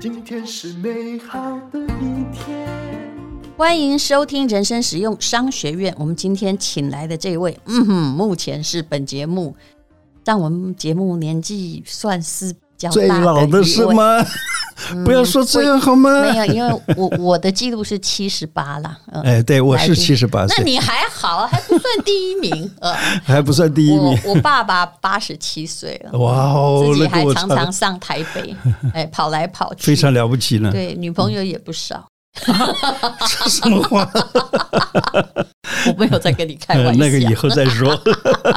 今天是美好的一天。欢迎收听人生实用商学院。我们今天请来的这位，嗯哼，目前是本节目但我们节目年纪算是较最老的是吗？不要说这样好吗？嗯、没有，因为我我的记录是七十八了。嗯、哎，对，我是七十八岁。那你还好，还不算第一名。呃，还不算第一名。我，我爸爸八十七岁了。哇哦，自己还常常上台北，哎，跑来跑去，非常了不起呢。对，女朋友也不少。说什么话？我没有在跟你开玩笑。那个以后再说。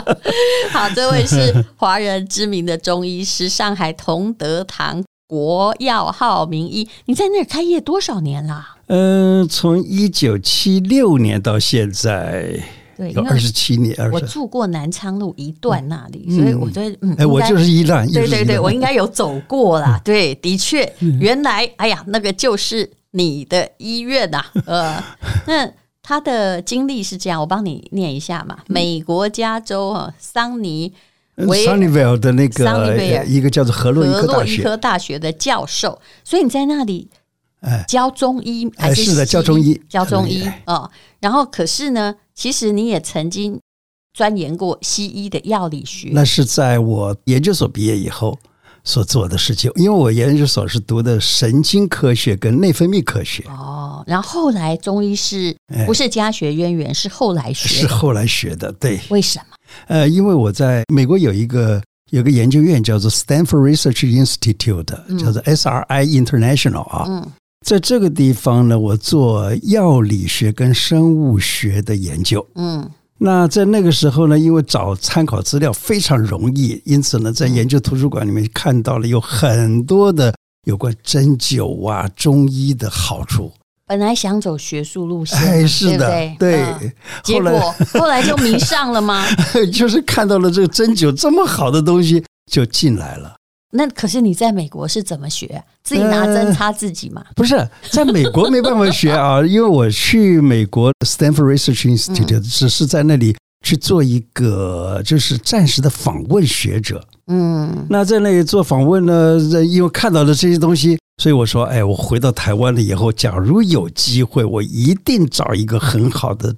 好，这位是华人知名的中医师，上海同德堂。国药号名医，你在那儿开业多少年了？嗯、呃，从一九七六年到现在，对，有二十七年。我住过南昌路一段那里，嗯、所以我觉得，嗯，哎，我就是一段，对对对，我应该有走过啦。对，的确，原来，哎呀，那个就是你的医院呐、啊。呃，那他的经历是这样，我帮你念一下嘛。美国加州啊，桑尼维。桑尼维尔的那个一个叫做河洛医科大学的教授，所以你在那里教中医还是？是的，教中医，教中医啊。然后可是呢，其实你也曾经钻研过西医的药理学。那是在我研究所毕业以后所做的事情，因为我研究所是读的神经科学跟内分泌科学。哦，然后后来中医是不是家学渊源？是后来学，是后来学的。对，为什么？呃，因为我在美国有一个有个研究院叫做 Stanford Research Institute，叫做 SRI International 啊，嗯，在这个地方呢，我做药理学跟生物学的研究，嗯，那在那个时候呢，因为找参考资料非常容易，因此呢，在研究图书馆里面看到了有很多的有关针灸啊、中医的好处。本来想走学术路线，哎，是的，对，对，嗯，结果后来就迷上了吗？就是看到了这个针灸这么好的东西，就进来了。那可是你在美国是怎么学？自己拿针插自己嘛？呃，不是，在美国没办法学啊，因为我去美国 Stanford Research Institute，只是在那里去做一个就是暂时的访问学者。嗯，那在那里做访问呢，因为看到了这些东西。所以我说，哎，我回到台湾了以后，假如有机会，我一定找一个很好的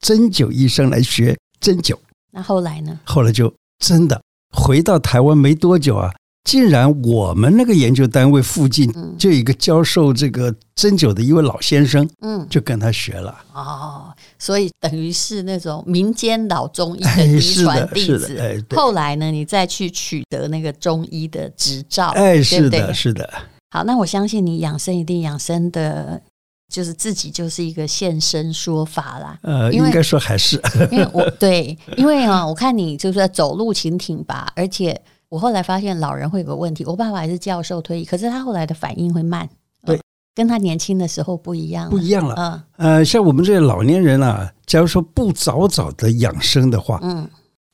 针灸医生来学针灸。那后来呢？后来就真的回到台湾没多久啊，竟然我们那个研究单位附近就有一个教授这个针灸的一位老先生，嗯，就跟他学了。哦，所以等于是那种民间老中医的 嫡传弟子。哎，后来呢，你再去取得那个中医的执照。哎，是的，是的。好，那我相信你养生一定养生的，就是自己就是一个现身说法啦。呃，应该说还是，因为我对，因为啊，我看你就是在走路挺挺拔，而且我后来发现老人会有个问题，我爸爸还是教授退役，可是他后来的反应会慢，对，跟他年轻的时候不一样，不一样了。嗯，呃，像我们这些老年人啊，假如说不早早的养生的话，嗯，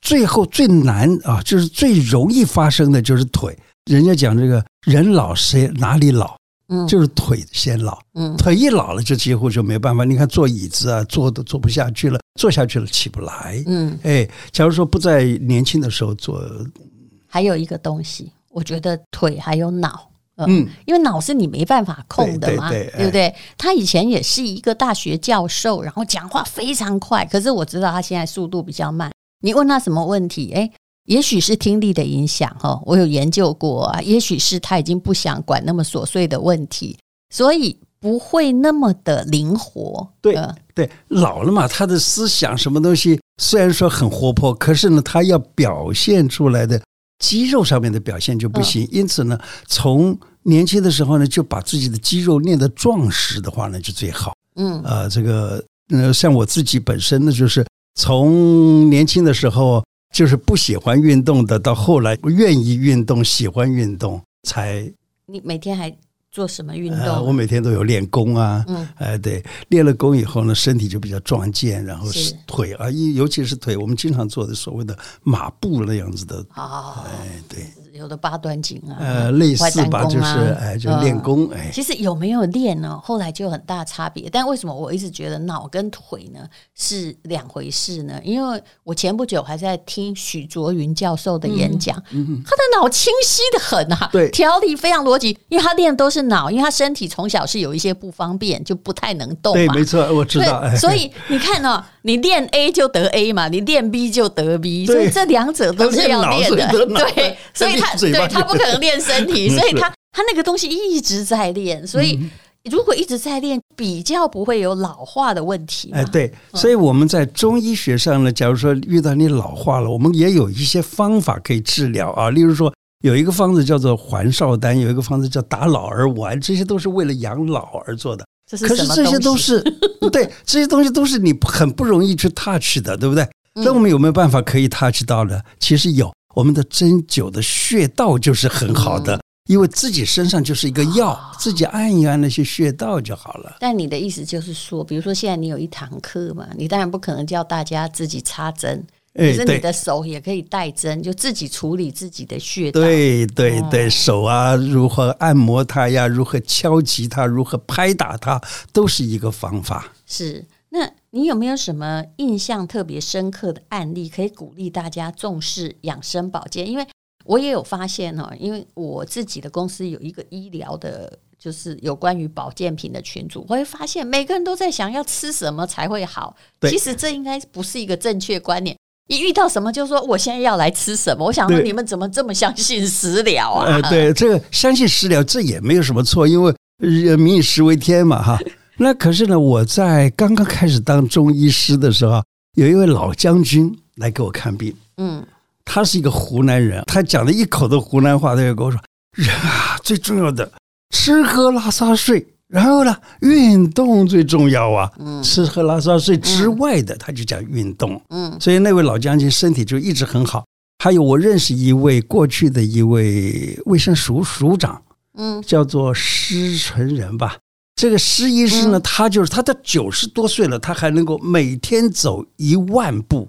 最后最难啊，就是最容易发生的就是腿。人家讲这个人老谁哪里老？嗯，就是腿先老。嗯，腿一老了就几乎就没办法。你看坐椅子啊，坐都坐不下去了，坐下去了起不来。嗯，哎，假如说不在年轻的时候做，还有一个东西，我觉得腿还有脑。嗯，因为脑是你没办法控的嘛，对，对，对，对不对？他以前也是一个大学教授，然后讲话非常快，可是我知道他现在速度比较慢。你问他什么问题？诶。也许是听力的影响哈，我有研究过啊。也许是他已经不想管那么琐碎的问题，所以不会那么的灵活。对对，老了嘛，他的思想什么东西虽然说很活泼，可是呢，他要表现出来的肌肉上面的表现就不行。因此呢，从年轻的时候呢，就把自己的肌肉练得壮实的话呢，就最好。嗯，呃，这个呃，像我自己本身呢，就是从年轻的时候。就是不喜欢运动的，到后来愿意运动、喜欢运动，才。你每天还做什么运动？呃，我每天都有练功啊。嗯，哎，对，练了功以后呢，身体就比较壮健，然后是腿啊，尤尤其是腿，我们经常做的所谓的马步那样子的。哦，哎，对。有的八段锦啊，呃，类似吧，就是哎，就练功哎。其实有没有练呢？后来就有很大差别。但为什么我一直觉得脑跟腿呢是两回事呢？因为我前不久还在听许卓云教授的演讲，嗯，他的脑清晰得很啊，对，条理非常逻辑，因为他练的都是脑，因为他身体从小是有一些不方便，就不太能动嘛。对，没错，我知道。所以你看呢，你练 A 就得 A 嘛，你练 B 就得 B，所以这两者都是要练的。对，所以他对他不可能练身体，所以他他那个东西一直在练，所以如果一直在练，比较不会有老化的问题。哎，对，所以我们在中医学上呢，假如说遇到你老化了，我们也有一些方法可以治疗啊。例如说，有一个方子叫做还少丹，有一个方子叫打老而丸，这些都是为了养老而做的。这是可是这些都是对，这些东西都是你很不容易去 touch 的，对不对？那我们有没有办法可以 touch 到呢？其实有。我们的针灸的穴道就是很好的，因为自己身上就是一个药，自己按一按那些穴道就好了。但你的意思就是说，比如说现在你有一堂课嘛，你当然不可能叫大家自己插针，可是你的手也可以带针，就自己处理自己的穴道。对对对，手啊，如何按摩它呀？如何敲击它？如何拍打它？都是一个方法。是。那你有没有什么印象特别深刻的案例，可以鼓励大家重视养生保健？因为我也有发现哦，因为我自己的公司有一个医疗的，就是有关于保健品的群组，我会发现每个人都在想要吃什么才会好。其实这应该不是一个正确观念。一遇到什么就说我现在要来吃什么，我想说你们怎么这么相信食疗啊？呃，对，这个相信食疗这也没有什么错，因为民以食为天嘛，哈。那可是呢，我在刚刚开始当中医师的时候，有一位老将军来给我看病。嗯，他是一个湖南人，他讲了一口的湖南话，他就跟我说：“人啊，最重要的吃喝拉撒睡，然后呢，运动最重要啊。嗯，吃喝拉撒睡之外的，他就讲运动。嗯，所以那位老将军身体就一直很好。还有我认识一位过去的一位卫生署署长，嗯，叫做施存仁吧。”这个施医师呢，他就是他到九十多岁了，他还能够每天走一万步，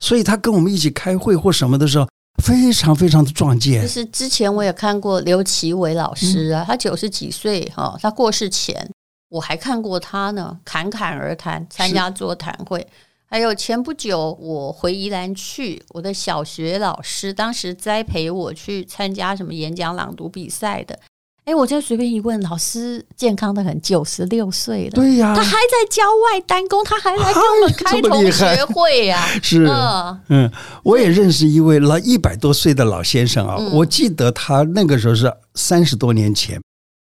所以他跟我们一起开会或什么的时候，非常非常的壮健。就是之前我也看过刘奇伟老师啊，他九十几岁哈，他过世前我还看过他呢，侃侃而谈，参加座谈会。还有前不久我回宜兰去，我的小学老师当时栽培我去参加什么演讲朗读比赛的。哎，我就随便一问，老师健康的很，九十六岁了，对呀，他还在郊外单工，他还来跟我们 开同学会呀、啊。是，嗯，我也认识一位老一百多岁的老先生啊，嗯、我记得他那个时候是三十多年前，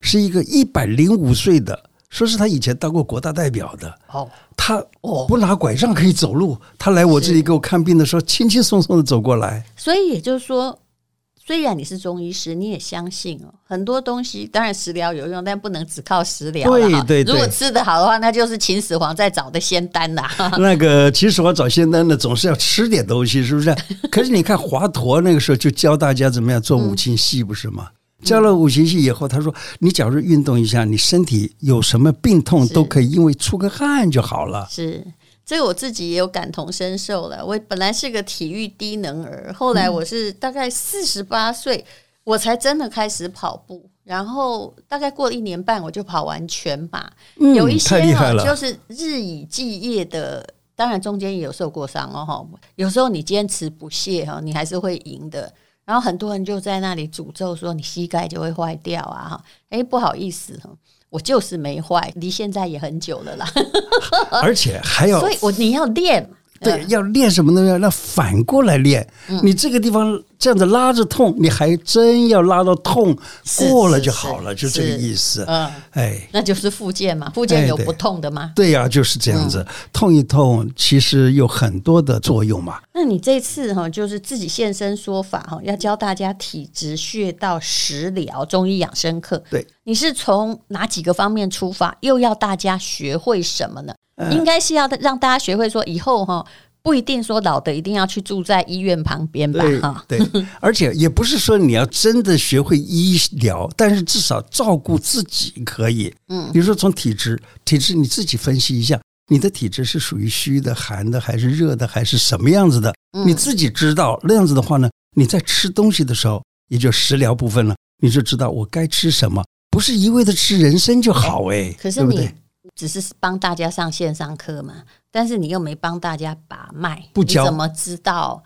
是一个一百零五岁的，说是他以前当过国大代表的。哦，他哦不拿拐杖可以走路，他来我这里给我看病的时候，轻轻松松的走过来。所以也就是说。虽然你是中医师，你也相信哦，很多东西当然食疗有用，但不能只靠食疗。对对对，如果吃得好的话，那就是秦始皇在找的仙丹呐。那个秦始皇找仙丹呢，总是要吃点东西，是不是？可是你看华佗那个时候就教大家怎么样做五禽戏，不是吗？嗯、教了五禽戏以后，他说：“你假如运动一下，你身体有什么病痛都可以，因为出个汗就好了。”是。这个我自己也有感同身受了。我本来是个体育低能儿，后来我是大概四十八岁，我才真的开始跑步。然后大概过了一年半，我就跑完全马。有一些哈，就是日以继夜的，当然中间也有受过伤哦。有时候你坚持不懈哈，你还是会赢的。然后很多人就在那里诅咒说你膝盖就会坏掉啊哈。哎，不好意思哈。我就是没坏，离现在也很久了啦。而且还要，所以我你要练。对，要练什么东西？要反过来练。你这个地方这样子拉着痛，你还真要拉到痛过了就好了，就这个意思。嗯，哎，那就是复健嘛。复健有不痛的吗？对呀，就是这样子。痛一痛，其实有很多的作用嘛。那你这次哈，就是自己现身说法哈，要教大家体质、穴道、食疗、中医养生课。对，你是从哪几个方面出发？又要大家学会什么呢？应该是要让大家学会说，以后哈不一定说老的一定要去住在医院旁边吧哈。对，而且也不是说你要真的学会医疗，但是至少照顾自己可以。嗯，比如说从体质，体质你自己分析一下，你的体质是属于虚的、寒的，还是热的，还是什么样子的？你自己知道那样子的话呢，你在吃东西的时候，也就食疗部分了，你就知道我该吃什么，不是一味的吃人参就好哎、欸。可是你只是帮大家上线上课嘛，但是你又没帮大家把脉，不教，你怎么知道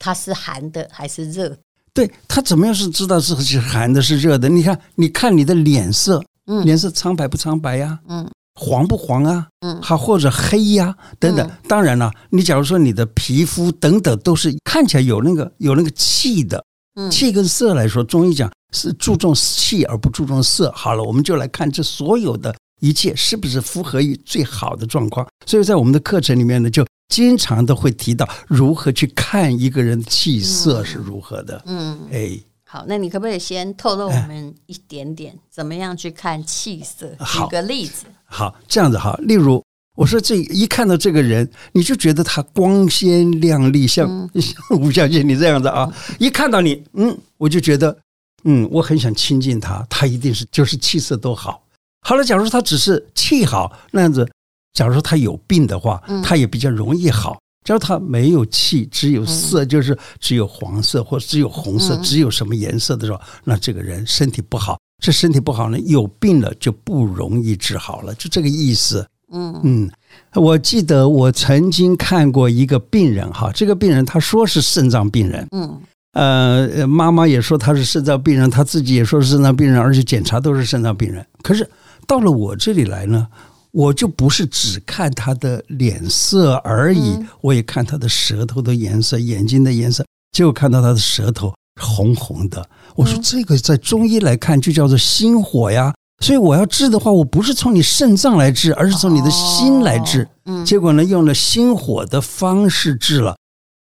它是寒的还是热？对，他怎么样是知道是是寒的是热的？你看，你看你的脸色，嗯，脸色苍白不苍白呀？嗯。黄不黄啊？嗯，还或者黑呀、啊，等等。当然了，你假如说你的皮肤等等都是看起来有那个有那个气的，嗯，气跟色来说，中医讲是注重气而不注重色。好了，我们就来看这所有的一切是不是符合于最好的状况。所以在我们的课程里面呢，就经常都会提到如何去看一个人的气色是如何的。嗯，哎。好，那你可不可以先透露我们一点点，怎么样去看气色？举个例子。好，这样子哈，例如我说这一看到这个人，你就觉得他光鲜亮丽，像、嗯、像吴小姐你这样子啊，一看到你，嗯，我就觉得，嗯，我很想亲近他，他一定是就是气色都好。好了，假如说他只是气好那样子，假如说他有病的话，他也比较容易好。只要他没有气，只有色，就是只有黄色或只有红色，只有什么颜色的时候，那这个人身体不好。这身体不好呢，有病了就不容易治好了，就这个意思。嗯嗯，我记得我曾经看过一个病人哈，这个病人他说是肾脏病人，嗯，呃，妈妈也说他是肾脏病人，他自己也说是肾脏病人，而且检查都是肾脏病人。可是到了我这里来呢，我就不是只看他的脸色而已，嗯、我也看他的舌头的颜色、眼睛的颜色，结果看到他的舌头红红的。我说这个在中医来看就叫做心火呀，所以我要治的话，我不是从你肾脏来治，而是从你的心来治。嗯，结果呢，用了心火的方式治了，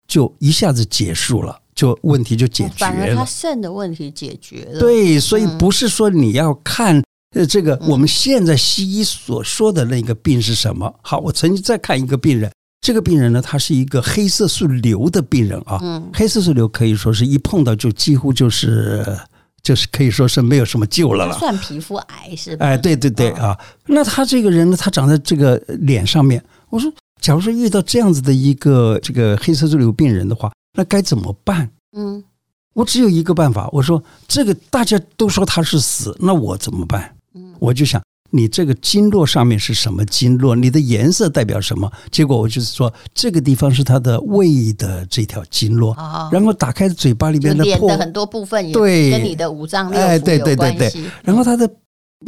就一下子结束了，就问题就解决了。反而他肾的问题解决了。对，所以不是说你要看。呃，这个我们现在西医所说的那个病是什么？好，我曾经再看一个病人，这个病人呢，他是一个黑色素瘤的病人啊。嗯，黑色素瘤可以说是一碰到就几乎就是就是可以说是没有什么救了了。算皮肤癌是吧？哎，对对对啊。那他这个人呢，他长在这个脸上面。我说，假如说遇到这样子的一个这个黑色素瘤病人的话，那该怎么办？嗯，我只有一个办法。我说，这个大家都说他是死，那我怎么办？我就想，你这个经络上面是什么经络？你的颜色代表什么？结果我就是说，这个地方是他的胃的这条经络。然后打开嘴巴里面的破的很多部分，对，跟你的五脏六腑有关系。对对对对。然后他的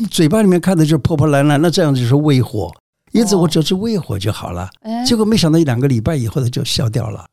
嘴巴里面看的就是破破烂烂，那这样就是胃火。因此我只是胃火就好了。结果没想到一两个礼拜以后，它就消掉了。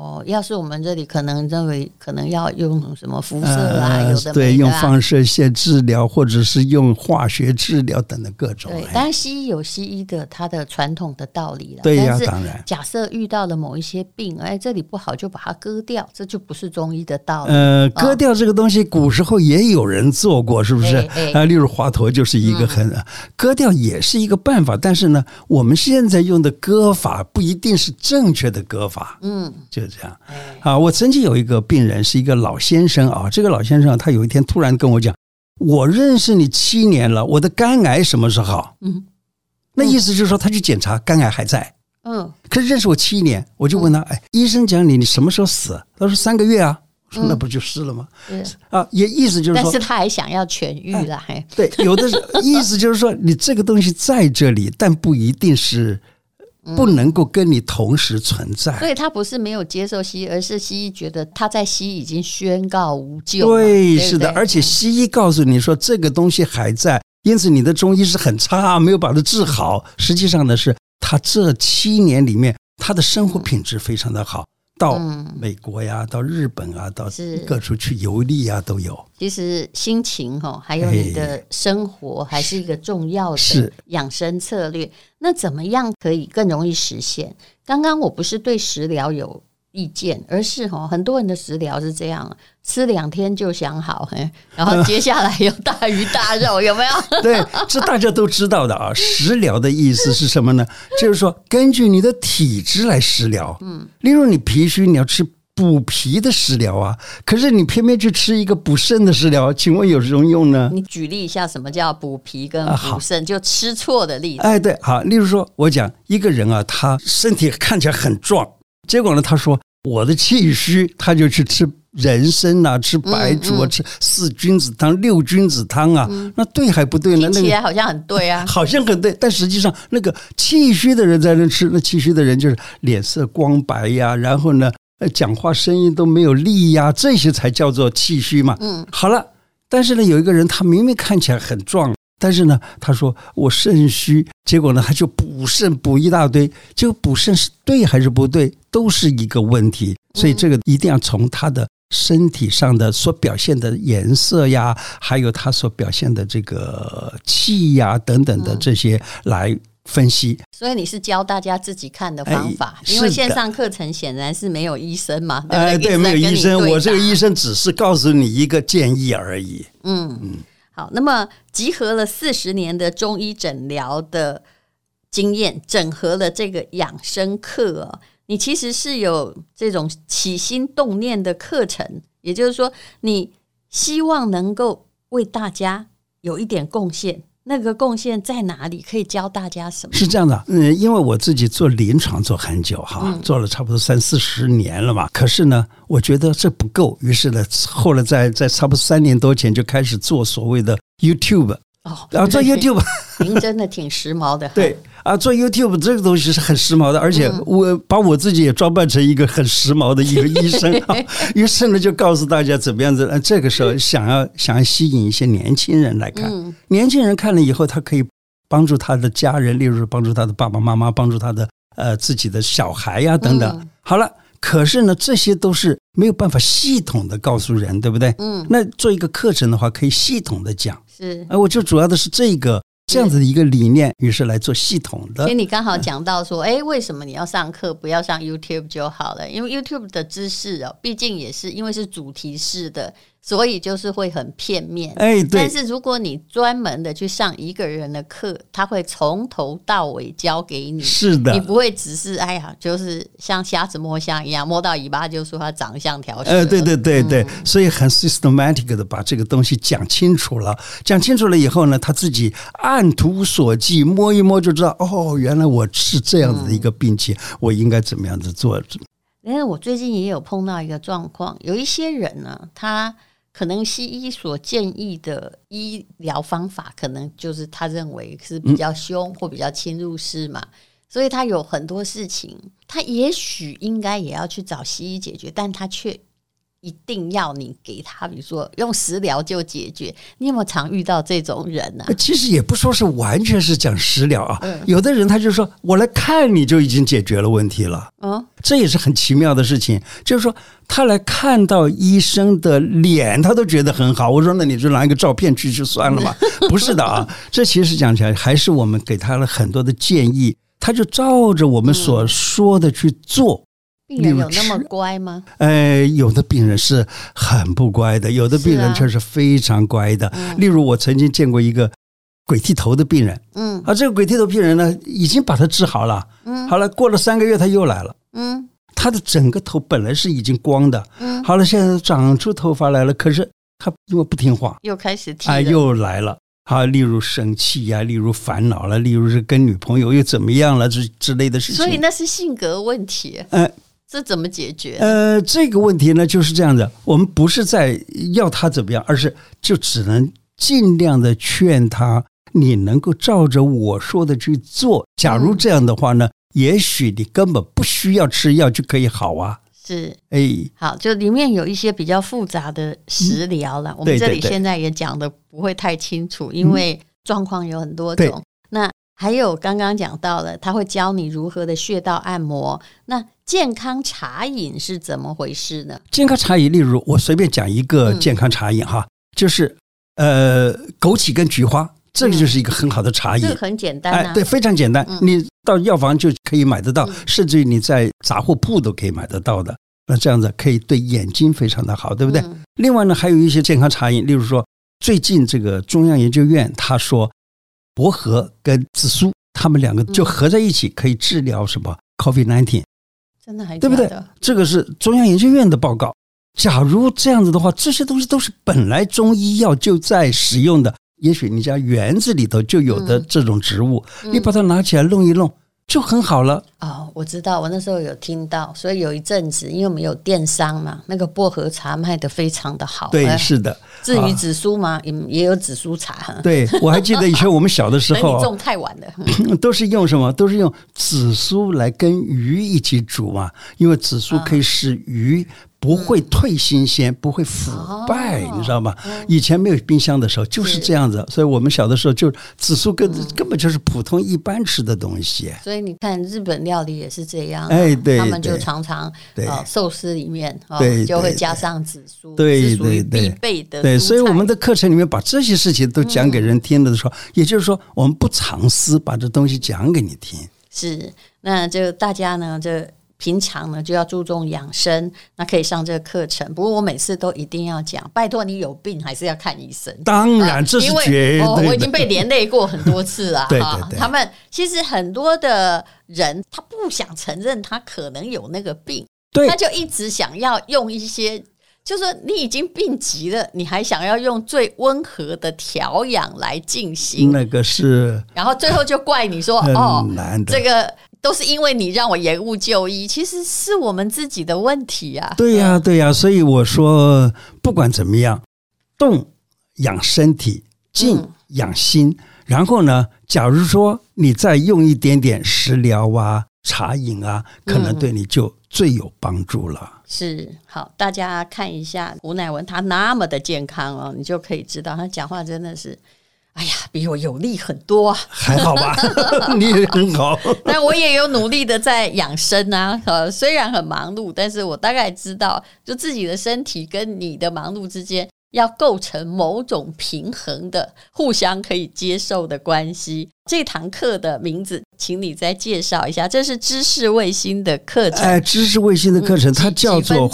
哦，要是我们这里可能认为可能要用什么辐射啊，呃、有的对，用放射线治疗，或者是用化学治疗等等各种。对，当然西医有西医的它的传统的道理了。对呀，当然。假设遇到了某一些病，哎，这里不好就把它割掉，这就不是中医的道理。呃，割掉这个东西，古时候也有人做过，是不是？啊，例如华佗就是一个很、嗯、割掉也是一个办法，但是呢，我们现在用的割法不一定是正确的割法。嗯，就这样。啊，我曾经有一个病人，是一个老先生啊。这个老先生他有一天突然跟我讲：“我认识你七年了，我的肝癌什么时候好？”嗯，那意思就是说他去检查肝癌还在。嗯，可是认识我七年，我就问他：“哎，医生讲你你什么时候死？”他说：“三个月啊。”我说：“那不就是了吗？”嗯，啊，也意思就是说，但是他还想要痊愈了。还对，有的是意思就是说，你这个东西在这里，但不一定是。不能够跟你同时存在，所以他不是没有接受西医，而是西医觉得他在西医已经宣告无救。对，是的，而且西医告诉你说这个东西还在，因此你的中医是很差，没有把它治好。实际上呢，是他这七年里面，他的生活品质非常的好。到美国呀，到日本啊，到各处去游历啊，都有。其实心情哈，还有你的生活，还是一个重要的养生策略。那怎么样可以更容易实现？刚刚我不是对食疗有意见，而是哈，很多人的食疗是这样，吃两天就想好，然后接下来有大鱼大肉，有没有？对，这大家都知道的啊。食疗的意思是什么呢？就是说根据你的体质来食疗。嗯，例如你脾虚，你要吃补脾的食疗啊。可是你偏偏去吃一个补肾的食疗，请问有什么用呢？你举例一下，什么叫补脾跟补肾？就吃错的例子。哎，对，好，例如说，我讲一个人啊，他身体看起来很壮。结果呢，他说我的气虚，他就去吃人参啊，吃白术啊，吃四君子汤、六君子汤啊，嗯、那对还不对呢？听起来好像很对啊，好像很对，但实际上那个气虚的人在那吃，那气虚的人就是脸色光白呀，然后呢，讲话声音都没有力呀，这些才叫做气虚嘛。嗯，好了，但是呢，有一个人他明明看起来很壮。但是呢，他说我肾虚，结果呢，他就补肾补一大堆，结果补肾是对还是不对，都是一个问题。所以这个一定要从他的身体上的所表现的颜色呀，还有他所表现的这个气呀等等的这些来分析。所以你是教大家自己看的方法，因为线上课程显然是没有医生嘛，对不对？哎，对，没有医生，我这个医生只是告诉你一个建议而已。嗯嗯。好，那么集合了四十年的中医诊疗的经验，整合了这个养生课哦，你其实是有这种起心动念的课程，也就是说，你希望能够为大家有一点贡献。那个贡献在哪里？可以教大家什么？是这样的，嗯，因为我自己做临床做很久哈，做了差不多三四十年了嘛。可是呢，我觉得这不够，于是呢，后来在在差不多三年多前就开始做所谓的 YouTube 哦，然后做 YouTube，您真的挺时髦的。对。啊，做 YouTube 这个东西是很时髦的，而且我把我自己也装扮成一个很时髦的一个医生啊。于是呢，就告诉大家怎么样子。这个时候想要想要吸引一些年轻人来看，年轻人看了以后，他可以帮助他的家人，例如帮助他的爸爸妈妈，帮助他的呃自己的小孩呀等等。好了，可是呢，这些都是没有办法系统的告诉人，对不对？嗯。那做一个课程的话，可以系统的讲。是。哎，我就主要的是这个。这样子的一个理念，于是来做系统的。所以你刚好讲到说，哎，为什么你要上课，不要上 YouTube 就好了？因为 YouTube 的知识哦，毕竟也是因为是主题式的。所以就是会很片面，哎，对。但是如果你专门的去上一个人的课，他会从头到尾教给你，是的，你不会只是哎呀，就是像瞎子摸象一样，摸到尾巴就说他长得像条蛇。呃，对对对对，嗯、所以很 systematic 的把这个东西讲清楚了，讲清楚了以后呢，他自己按图索骥，摸一摸就知道，哦，原来我是这样子的一个病情，嗯、我应该怎么样子做？因为我最近也有碰到一个状况，有一些人呢，他。可能西医所建议的医疗方法，可能就是他认为是比较凶或比较侵入式嘛，所以他有很多事情，他也许应该也要去找西医解决，但他却。一定要你给他，比如说用食疗就解决。你有没有常遇到这种人呢？其实也不说是完全是讲食疗啊，有的人他就说我来看你就已经解决了问题了。嗯，这也是很奇妙的事情。就是说他来看到医生的脸，他都觉得很好。我说那你就拿一个照片去就算了嘛。不是的啊，这其实讲起来还是我们给他了很多的建议，他就照着我们所说的去做。病人有那么乖吗？哎，有的病人是很不乖的，有的病人却是非常乖的。啊、例如，我曾经见过一个鬼剃头的病人，嗯，啊，这个鬼剃头病人呢，已经把他治好了，嗯，好了，过了三个月他又来了，嗯，他的整个头本来是已经光的，嗯，好了，现在长出头发来了，可是他因为不听话，又开始剃，哎，又来了，啊，例如生气呀，例如烦恼了，例如是跟女朋友又怎么样了，之之类的事情，所以那是性格问题，嗯。这怎么解决？呃，这个问题呢，就是这样的。我们不是在要他怎么样，而是就只能尽量的劝他，你能够照着我说的去做。假如这样的话呢，嗯、也许你根本不需要吃药就可以好啊。是，哎，好，就里面有一些比较复杂的食疗了。嗯、我们这里现在也讲的不会太清楚，因为状况有很多种。嗯、那还有刚刚讲到了，他会教你如何的穴道按摩。那健康茶饮是怎么回事呢？健康茶饮，例如我随便讲一个健康茶饮哈，嗯、就是呃枸杞跟菊花，这个就是一个很好的茶饮，这个很简单、啊，哎，对，非常简单，嗯、你到药房就可以买得到，嗯、甚至于你在杂货铺都可以买得到的。那这样子可以对眼睛非常的好，对不对？嗯、另外呢，还有一些健康茶饮，例如说最近这个中央研究院他说，薄荷跟紫苏他们两个就合在一起可以治疗什么 COVID nineteen，。真的还对不对？这个是中央研究院的报告。假如这样子的话，这些东西都是本来中医药就在使用的，也许你家园子里头就有的这种植物，嗯、你把它拿起来弄一弄，就很好了。哦，我知道，我那时候有听到，所以有一阵子，因为我们有电商嘛，那个薄荷茶卖的非常的好。对，是的。至于紫苏嘛，也也有紫苏茶。对，我还记得以前我们小的时候，你种太晚了，都是用什么？都是用紫苏来跟鱼一起煮嘛，因为紫苏可以使鱼。不会退新鲜，不会腐败，哦、你知道吗？嗯、以前没有冰箱的时候就是这样子，所以我们小的时候就紫苏根根本就是普通一般吃的东西。所以你看日本料理也是这样，哎，对，他们就常常对呃寿司里面啊、哦、就会加上紫苏，对对对，必备的。对，所以我们的课程里面把这些事情都讲给人听的时候，嗯、也就是说我们不藏私，把这东西讲给你听。是，那就大家呢就。平常呢就要注重养生，那可以上这个课程。不过我每次都一定要讲，拜托你有病还是要看医生。当然，这是绝对的。哦，我已经被连累过很多次了。对对对，他们其实很多的人，他不想承认他可能有那个病，他就一直想要用一些，就是说你已经病急了，你还想要用最温和的调养来进行，那个是，然后最后就怪你说哦，这个。都是因为你让我延误就医，其实是我们自己的问题啊。对呀，对呀，所以我说，不管怎么样，动养身体，静养心。嗯、然后呢，假如说你再用一点点食疗啊、茶饮啊，可能对你就最有帮助了。嗯、是，好，大家看一下吴乃文，他那么的健康哦，你就可以知道他讲话真的是。哎呀，比我有力很多啊！还好吧，你也很好。但我也有努力的在养生啊，呃，虽然很忙碌，但是我大概知道，就自己的身体跟你的忙碌之间。要构成某种平衡的、互相可以接受的关系。这堂课的名字，请你再介绍一下。这是知识卫星的课程。哎，知识卫星的课程，嗯、它叫做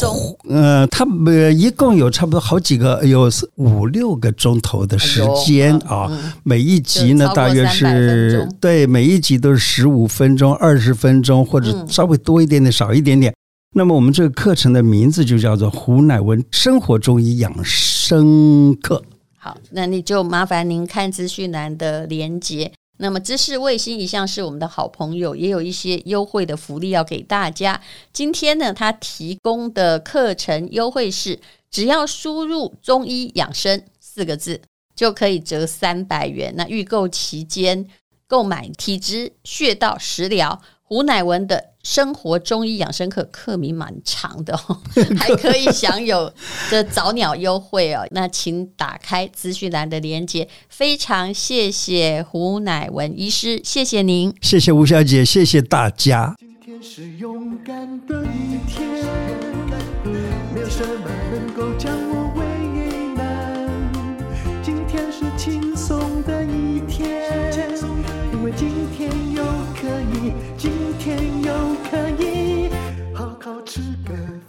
呃，它呃，一共有差不多好几个，有五六个钟头的时间啊。嗯、每一集呢，大约是对，每一集都是十五分钟、二十分钟，或者稍微多一点点、少一点点。那么我们这个课程的名字就叫做胡乃文生活中医养生课。好，那你就麻烦您看资讯栏的连接。那么知识卫星一向是我们的好朋友，也有一些优惠的福利要给大家。今天呢，他提供的课程优惠是，只要输入“中医养生”四个字，就可以折三百元。那预购期间购买体质、穴道、食疗。胡乃文的生活中医养生课课名蛮长的哦，还可以享有这早鸟优惠哦。那请打开资讯栏的链接。非常谢谢胡乃文医师，谢谢您，谢谢吴小姐，谢谢大家。今天是勇敢的一天，没有什么能够将